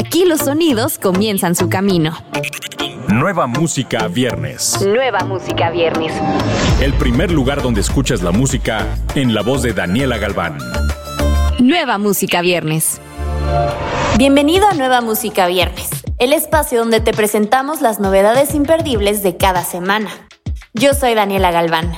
Aquí los sonidos comienzan su camino. Nueva música viernes. Nueva música viernes. El primer lugar donde escuchas la música en la voz de Daniela Galván. Nueva música viernes. Bienvenido a Nueva Música Viernes, el espacio donde te presentamos las novedades imperdibles de cada semana. Yo soy Daniela Galván.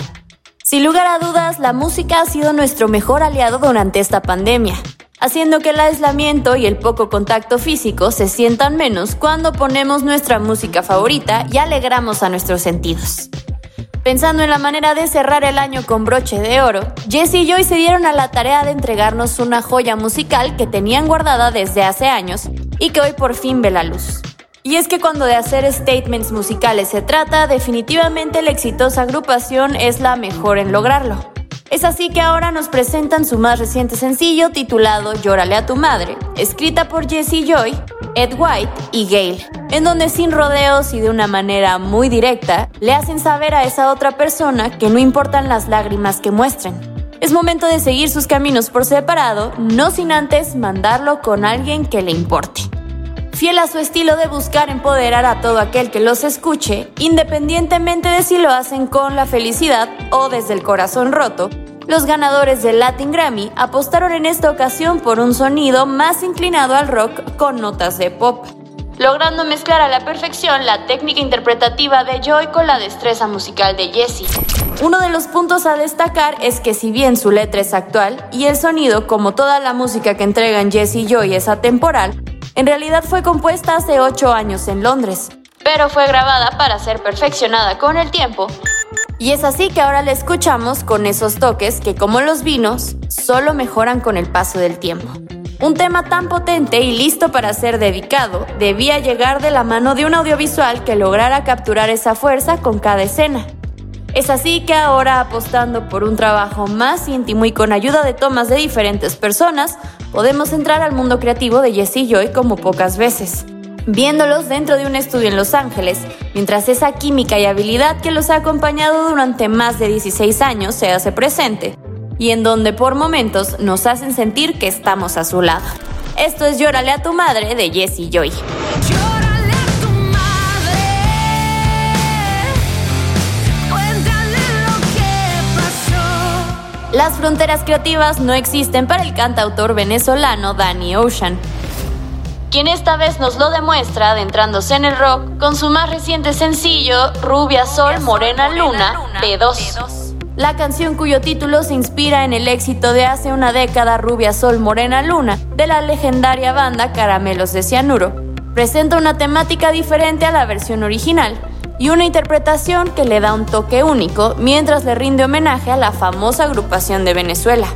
Sin lugar a dudas, la música ha sido nuestro mejor aliado durante esta pandemia, haciendo que el aislamiento y el poco contacto físico se sientan menos cuando ponemos nuestra música favorita y alegramos a nuestros sentidos. Pensando en la manera de cerrar el año con broche de oro, Jesse y Joy se dieron a la tarea de entregarnos una joya musical que tenían guardada desde hace años y que hoy por fin ve la luz. Y es que cuando de hacer statements musicales se trata, definitivamente la exitosa agrupación es la mejor en lograrlo. Es así que ahora nos presentan su más reciente sencillo titulado Llórale a tu madre, escrita por Jesse Joy, Ed White y Gail, en donde sin rodeos y de una manera muy directa le hacen saber a esa otra persona que no importan las lágrimas que muestren. Es momento de seguir sus caminos por separado, no sin antes mandarlo con alguien que le importe. Fiel a su estilo de buscar empoderar a todo aquel que los escuche, independientemente de si lo hacen con la felicidad o desde el corazón roto, los ganadores del Latin Grammy apostaron en esta ocasión por un sonido más inclinado al rock con notas de pop, logrando mezclar a la perfección la técnica interpretativa de Joy con la destreza musical de Jesse. Uno de los puntos a destacar es que si bien su letra es actual y el sonido, como toda la música que entregan Jesse y Joy, es atemporal, en realidad fue compuesta hace 8 años en Londres, pero fue grabada para ser perfeccionada con el tiempo y es así que ahora la escuchamos con esos toques que como los vinos, solo mejoran con el paso del tiempo. Un tema tan potente y listo para ser dedicado debía llegar de la mano de un audiovisual que lograra capturar esa fuerza con cada escena. Es así que ahora apostando por un trabajo más íntimo y con ayuda de tomas de diferentes personas, podemos entrar al mundo creativo de Jesse Joy como pocas veces viéndolos dentro de un estudio en Los Ángeles, mientras esa química y habilidad que los ha acompañado durante más de 16 años se hace presente, y en donde por momentos nos hacen sentir que estamos a su lado. Esto es Llórale a tu madre de Jessie Joy. Las fronteras creativas no existen para el cantautor venezolano Danny Ocean, quien esta vez nos lo demuestra adentrándose en el rock con su más reciente sencillo Rubia Sol Morena Luna B2. La canción cuyo título se inspira en el éxito de hace una década Rubia Sol Morena Luna de la legendaria banda Caramelos de Cianuro. Presenta una temática diferente a la versión original y una interpretación que le da un toque único mientras le rinde homenaje a la famosa agrupación de Venezuela.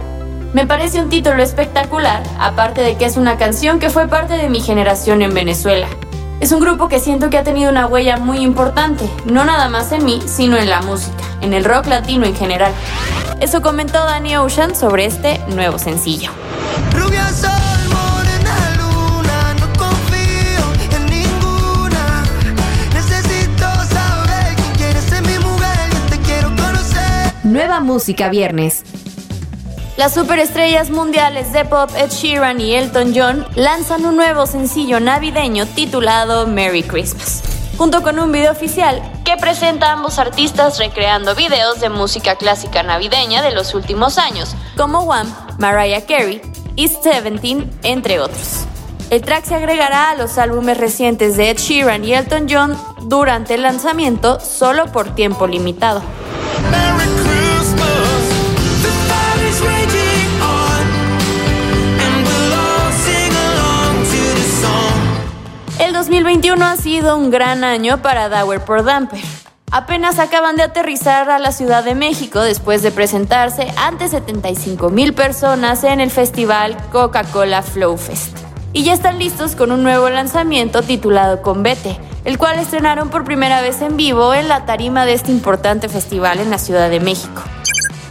Me parece un título espectacular, aparte de que es una canción que fue parte de mi generación en Venezuela. Es un grupo que siento que ha tenido una huella muy importante, no nada más en mí, sino en la música, en el rock latino en general. Eso comentó Danny Ocean sobre este nuevo sencillo. Nueva música viernes. Las superestrellas mundiales de pop Ed Sheeran y Elton John lanzan un nuevo sencillo navideño titulado Merry Christmas, junto con un video oficial que presenta a ambos artistas recreando videos de música clásica navideña de los últimos años, como Wham, Mariah Carey y Seventeen, entre otros. El track se agregará a los álbumes recientes de Ed Sheeran y Elton John durante el lanzamiento solo por tiempo limitado. El 2021 ha sido un gran año para Dower por Damper. Apenas acaban de aterrizar a la Ciudad de México después de presentarse ante 75 mil personas en el festival Coca-Cola Flow Fest. Y ya están listos con un nuevo lanzamiento titulado Convete, el cual estrenaron por primera vez en vivo en la tarima de este importante festival en la Ciudad de México.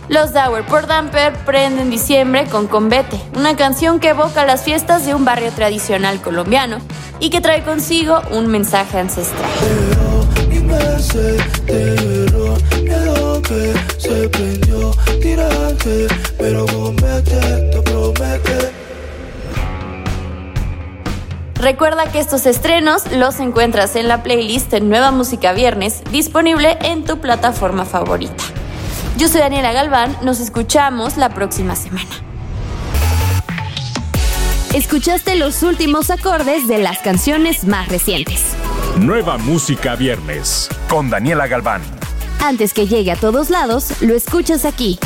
Los Dower por Damper prenden diciembre con Convete, una canción que evoca las fiestas de un barrio tradicional colombiano y que trae consigo un mensaje ancestral. Recuerda que estos estrenos los encuentras en la playlist Nueva Música Viernes, disponible en tu plataforma favorita. Yo soy Daniela Galván, nos escuchamos la próxima semana. Escuchaste los últimos acordes de las canciones más recientes. Nueva Música Viernes con Daniela Galván. Antes que llegue a todos lados, lo escuchas aquí.